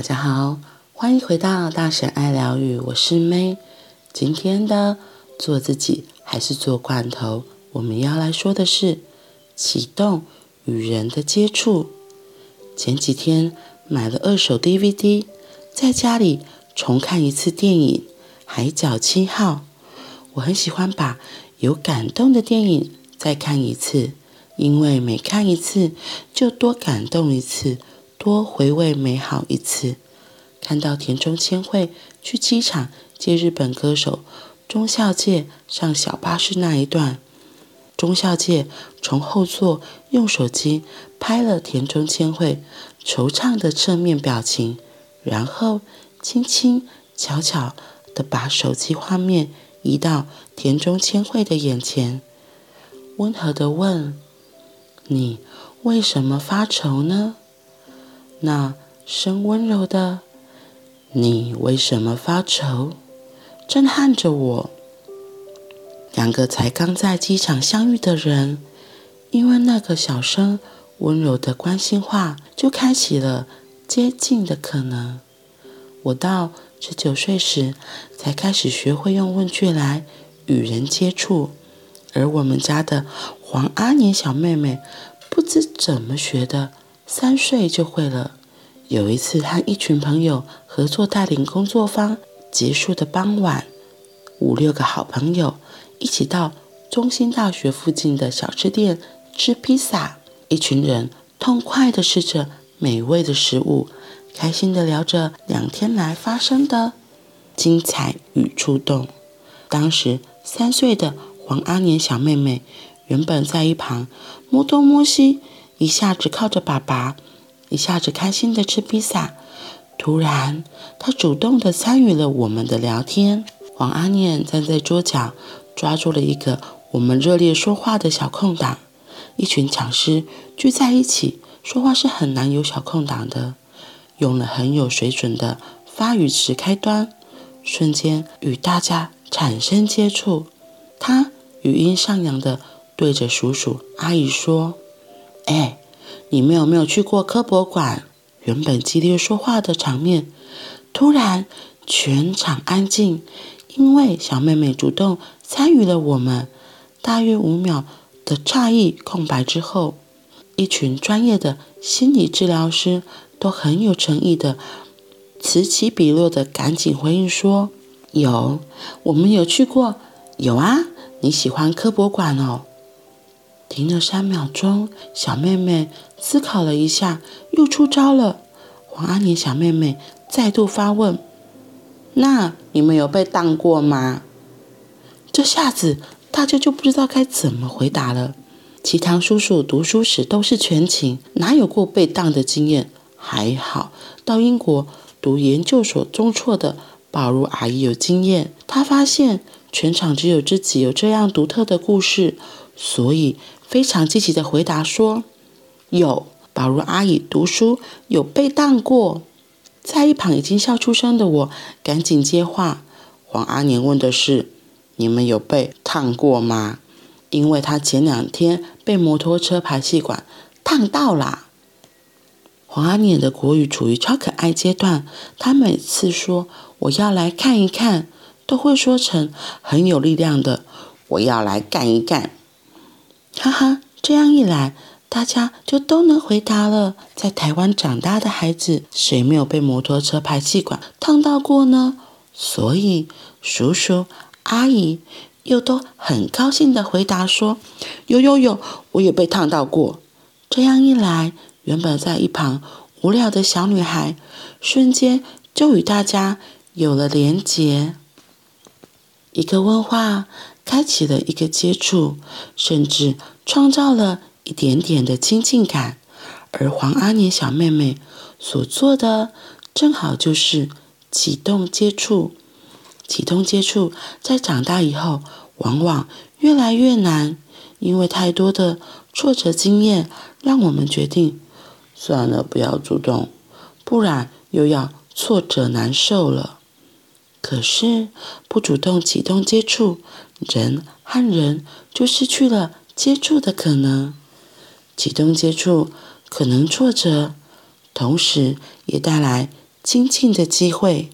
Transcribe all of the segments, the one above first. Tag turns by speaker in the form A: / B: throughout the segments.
A: 大家好，欢迎回到大神爱疗愈，我是 May。今天的做自己还是做罐头？我们要来说的是启动与人的接触。前几天买了二手 DVD，在家里重看一次电影《海角七号》。我很喜欢把有感动的电影再看一次，因为每看一次就多感动一次。多回味美好一次。看到田中千惠去机场接日本歌手中孝介上小巴士那一段，中孝介从后座用手机拍了田中千惠惆怅的侧面表情，然后轻轻巧巧地把手机画面移到田中千惠的眼前，温和地问：“你为什么发愁呢？”那声温柔的“你为什么发愁”震撼着我。两个才刚在机场相遇的人，因为那个小声温柔的关心话，就开启了接近的可能。我到十九岁时，才开始学会用问句来与人接触，而我们家的黄阿年小妹妹，不知怎么学的。三岁就会了。有一次和一群朋友合作带领工作坊结束的傍晚，五六个好朋友一起到中心大学附近的小吃店吃披萨。一群人痛快地吃着美味的食物，开心地聊着两天来发生的精彩与触动。当时三岁的黄阿年小妹妹原本在一旁摸东摸西。一下子靠着爸爸，一下子开心的吃披萨。突然，他主动的参与了我们的聊天。王阿念站在桌角，抓住了一个我们热烈说话的小空档。一群讲师聚在一起说话是很难有小空档的，用了很有水准的发语词开端，瞬间与大家产生接触。他语音上扬的对着叔叔阿姨说。哎，你们有没有去过科博馆？原本激烈说话的场面，突然全场安静，因为小妹妹主动参与了我们。大约五秒的诧异空白之后，一群专业的心理治疗师都很有诚意的，此起彼落的赶紧回应说：“有，我们有去过，有啊，你喜欢科博馆哦。”停了三秒钟，小妹妹思考了一下，又出招了。黄阿年小妹妹再度发问：“那你们有被当过吗？”这下子大家就不知道该怎么回答了。齐堂叔叔读书时都是全勤，哪有过被当的经验？还好到英国读研究所中辍的宝如阿姨有经验，她发现全场只有自己有这样独特的故事，所以。非常积极的回答说：“有，宝如阿姨读书有被当过。”在一旁已经笑出声的我，赶紧接话：“黄阿年问的是，你们有被烫过吗？因为他前两天被摩托车排气管烫到啦。”黄阿年的国语处于超可爱阶段，他每次说我要来看一看，都会说成很有力量的：“我要来干一干。”哈哈，这样一来，大家就都能回答了。在台湾长大的孩子，谁没有被摩托车排气管烫到过呢？所以叔叔阿姨又都很高兴地回答说：“有有有，我也被烫到过。”这样一来，原本在一旁无聊的小女孩，瞬间就与大家有了连结。一个问话。开启了一个接触，甚至创造了一点点的亲近感。而黄阿年小妹妹所做的，正好就是启动接触。启动接触，在长大以后，往往越来越难，因为太多的挫折经验，让我们决定算了，不要主动，不然又要挫折难受了。可是不主动启动接触，人和人就失去了接触的可能。启动接触可能挫折，同时也带来亲近的机会。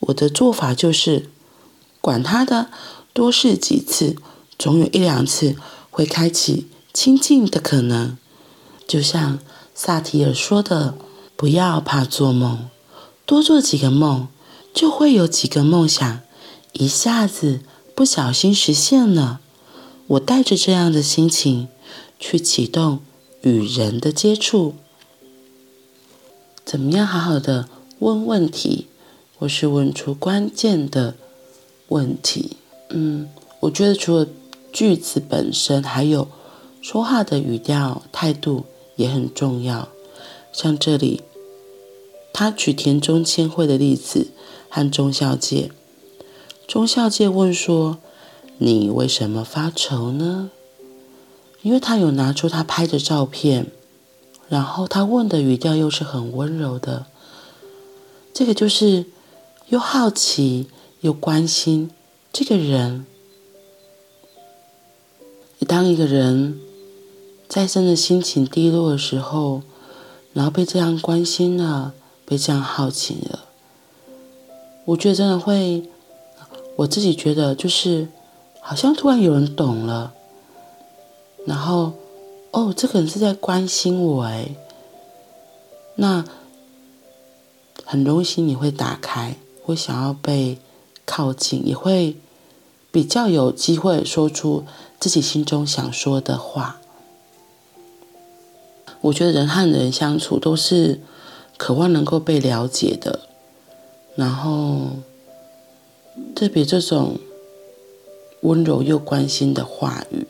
A: 我的做法就是，管他的，多试几次，总有一两次会开启亲近的可能。就像萨提尔说的：“不要怕做梦，多做几个梦，就会有几个梦想一下子不小心实现了。”我带着这样的心情去启动与人的接触。怎么样好好的问问题，或是问出关键的问题？嗯，我觉得除了句子本身，还有说话的语调、态度也很重要。像这里，他举田中千惠的例子和中孝介。中孝介问说：“你为什么发愁呢？”因为他有拿出他拍的照片。然后他问的语调又是很温柔的，这个就是又好奇又关心这个人。当一个人再深的心情低落的时候，然后被这样关心了，被这样好奇了，我觉得真的会，我自己觉得就是好像突然有人懂了，然后。哦，这个人是在关心我哎，那很容易心里会打开，会想要被靠近，也会比较有机会说出自己心中想说的话。我觉得人和人相处都是渴望能够被了解的，然后特别这种温柔又关心的话语。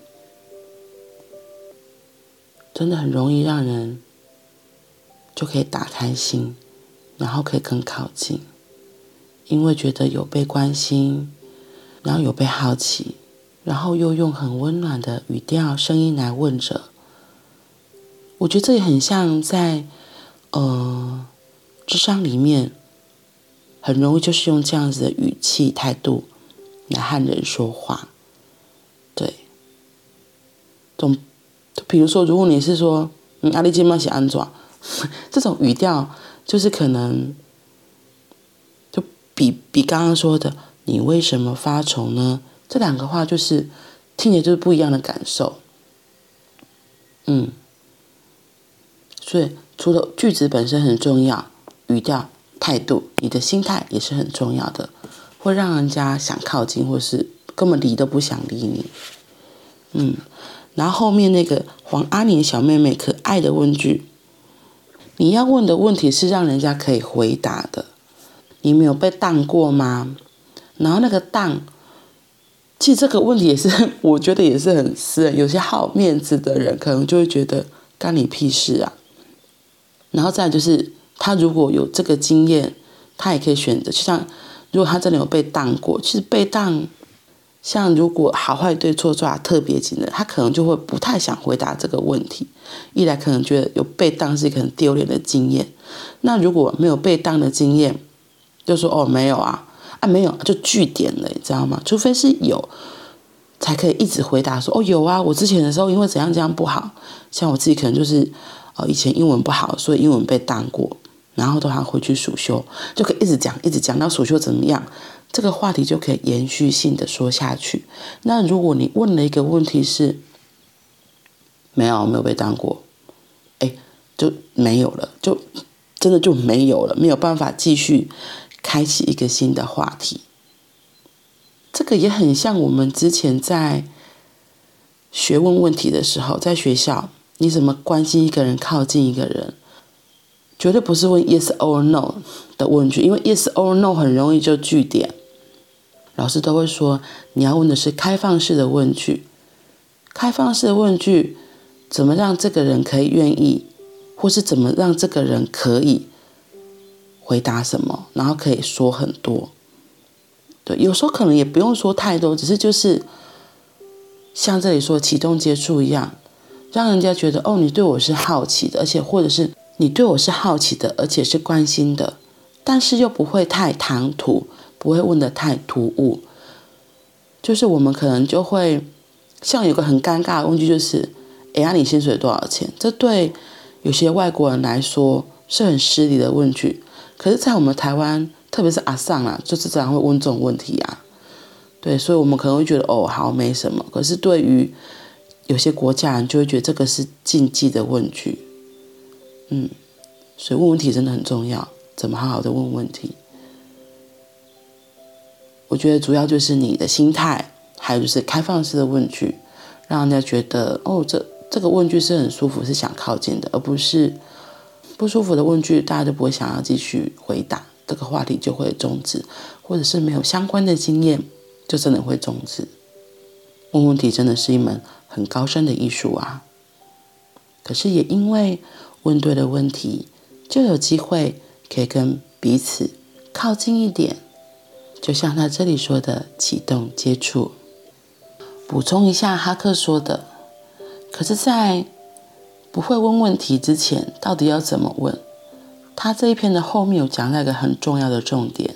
A: 真的很容易让人就可以打开心，然后可以更靠近，因为觉得有被关心，然后有被好奇，然后又用很温暖的语调、声音来问着。我觉得这也很像在呃智商里面，很容易就是用这样子的语气、态度来和人说话，对，总。比如说，如果你是说“嗯，阿里金妈写安装”，这种语调就是可能就比比刚刚说的“你为什么发愁呢”这两个话就是听起来就是不一样的感受。嗯，所以除了句子本身很重要，语调、态度，你的心态也是很重要的，会让人家想靠近，或是根本理都不想理你。嗯。然后后面那个黄阿年小妹妹可爱的问句，你要问的问题是让人家可以回答的。你没有被当过吗？然后那个当，其实这个问题也是，我觉得也是很私人。有些好面子的人可能就会觉得干你屁事啊。然后再就是，他如果有这个经验，他也可以选择。就像如果他真的有被当过，其实被当。像如果好坏对错抓特别紧的，他可能就会不太想回答这个问题。一来可能觉得有被当是一个很丢脸的经验，那如果没有被当的经验，就说哦没有啊，啊没有就据点了，你知道吗？除非是有，才可以一直回答说哦有啊，我之前的时候因为怎样怎样不好，像我自己可能就是哦以前英文不好，所以英文被当过，然后都还回去暑修，就可以一直讲一直讲到暑修怎么样。这个话题就可以延续性的说下去。那如果你问了一个问题是，没有没有被当过，哎，就没有了，就真的就没有了，没有办法继续开启一个新的话题。这个也很像我们之前在学问问题的时候，在学校，你怎么关心一个人，靠近一个人，绝对不是问 yes or no 的问句，因为 yes or no 很容易就句点。老师都会说，你要问的是开放式的问句。开放式的问句，怎么让这个人可以愿意，或是怎么让这个人可以回答什么，然后可以说很多。对，有时候可能也不用说太多，只是就是像这里说启动接触一样，让人家觉得哦，你对我是好奇的，而且或者是你对我是好奇的，而且是关心的，但是又不会太唐突。不会问得太突兀，就是我们可能就会像有个很尴尬的问句，就是“哎呀，你薪水多少钱？”这对有些外国人来说是很失礼的问句。可是，在我们台湾，特别是阿桑啊，就是这样会问这种问题啊。对，所以我们可能会觉得哦，好没什么。可是对于有些国家人，就会觉得这个是禁忌的问句。嗯，所以问问题真的很重要。怎么好好的问问题？我觉得主要就是你的心态，还有就是开放式的问句，让人家觉得哦，这这个问句是很舒服，是想靠近的，而不是不舒服的问句，大家就不会想要继续回答，这个话题就会终止，或者是没有相关的经验。就真的会终止。问问题真的是一门很高深的艺术啊！可是也因为问对了问题，就有机会可以跟彼此靠近一点。就像他这里说的“启动接触”。补充一下哈克说的，可是，在不会问问题之前，到底要怎么问？他这一篇的后面有讲到一个很重要的重点，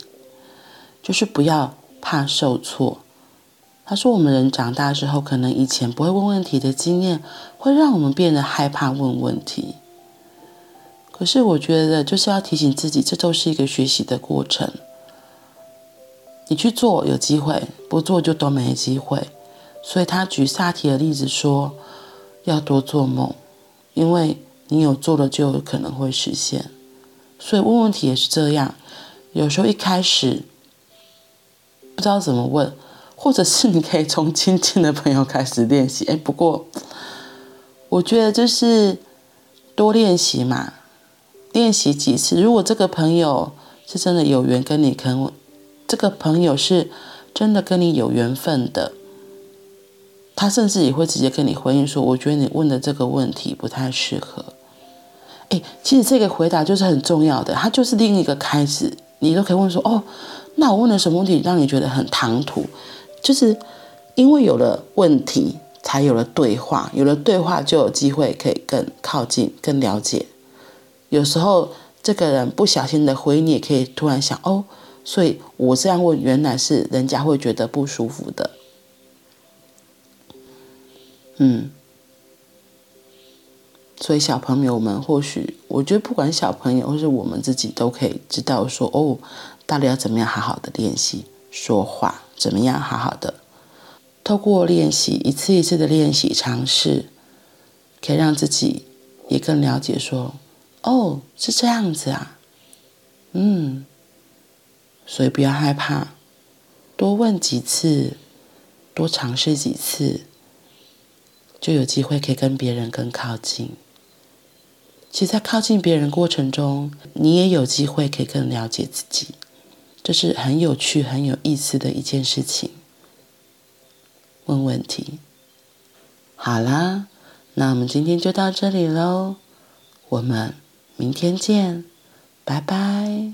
A: 就是不要。怕受挫，他说：“我们人长大之后，可能以前不会问问题的经验，会让我们变得害怕问问题。可是，我觉得就是要提醒自己，这都是一个学习的过程。你去做有机会，不做就都没机会。所以他举萨提的例子说，要多做梦，因为你有做了，就有可能会实现。所以问问题也是这样，有时候一开始。”不知道怎么问，或者是你可以从亲近的朋友开始练习。哎，不过我觉得就是多练习嘛，练习几次。如果这个朋友是真的有缘跟你，可能这个朋友是真的跟你有缘分的，他甚至也会直接跟你回应说：“我觉得你问的这个问题不太适合。”哎，其实这个回答就是很重要的，它就是另一个开始，你都可以问说：“哦。”那我问了什么问题让你觉得很唐突？就是因为有了问题，才有了对话，有了对话就有机会可以更靠近、更了解。有时候这个人不小心的回，你也可以突然想哦，所以我这样问，原来是人家会觉得不舒服的。嗯，所以小朋友们或许，我觉得不管小朋友或是我们自己，都可以知道说哦。到底要怎么样好好的练习说话？怎么样好好的透过练习一次一次的练习尝试，可以让自己也更了解说，哦，是这样子啊，嗯，所以不要害怕，多问几次，多尝试几次，就有机会可以跟别人更靠近。其实，在靠近别人过程中，你也有机会可以更了解自己。这是很有趣、很有意思的一件事情。问问题，好啦，那我们今天就到这里喽，我们明天见拜拜。